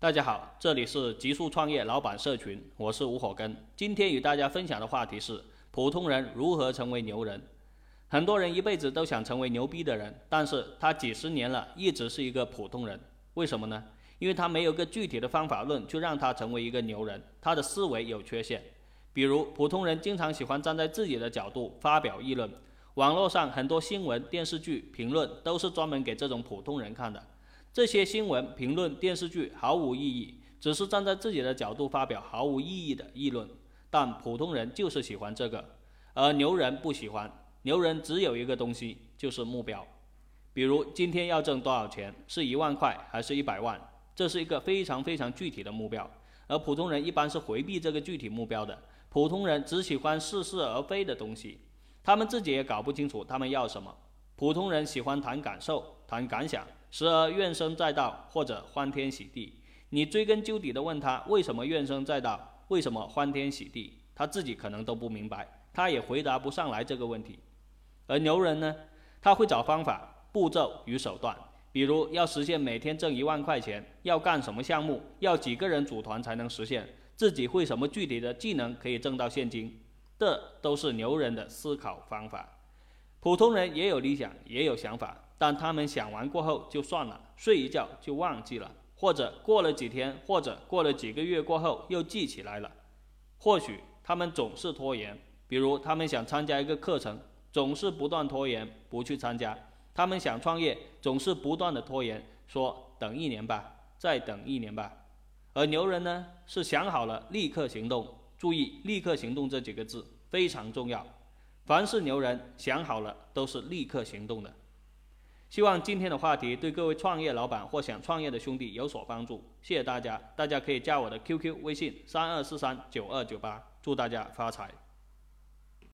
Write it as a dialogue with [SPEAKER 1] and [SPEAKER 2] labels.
[SPEAKER 1] 大家好，这里是极速创业老板社群，我是吴火根。今天与大家分享的话题是普通人如何成为牛人。很多人一辈子都想成为牛逼的人，但是他几十年了一直是一个普通人，为什么呢？因为他没有个具体的方法论，就让他成为一个牛人。他的思维有缺陷，比如普通人经常喜欢站在自己的角度发表议论，网络上很多新闻、电视剧评论都是专门给这种普通人看的。这些新闻、评论、电视剧毫无意义，只是站在自己的角度发表毫无意义的议论。但普通人就是喜欢这个，而牛人不喜欢。牛人只有一个东西，就是目标。比如今天要挣多少钱，是一万块还是一百万？这是一个非常非常具体的目标。而普通人一般是回避这个具体目标的。普通人只喜欢似是而非的东西，他们自己也搞不清楚他们要什么。普通人喜欢谈感受、谈感想。时而怨声载道，或者欢天喜地。你追根究底的问他为什么怨声载道，为什么欢天喜地，他自己可能都不明白，他也回答不上来这个问题。而牛人呢，他会找方法、步骤与手段，比如要实现每天挣一万块钱，要干什么项目，要几个人组团才能实现，自己会什么具体的技能可以挣到现金，这都是牛人的思考方法。普通人也有理想，也有想法。但他们想完过后就算了，睡一觉就忘记了，或者过了几天，或者过了几个月过后又记起来了。或许他们总是拖延，比如他们想参加一个课程，总是不断拖延不去参加；他们想创业，总是不断的拖延，说等一年吧，再等一年吧。而牛人呢，是想好了立刻行动。注意“立刻行动”这几个字非常重要。凡是牛人想好了，都是立刻行动的。希望今天的话题对各位创业老板或想创业的兄弟有所帮助，谢谢大家。大家可以加我的 QQ 微信三二四三九二九八，祝大家发财。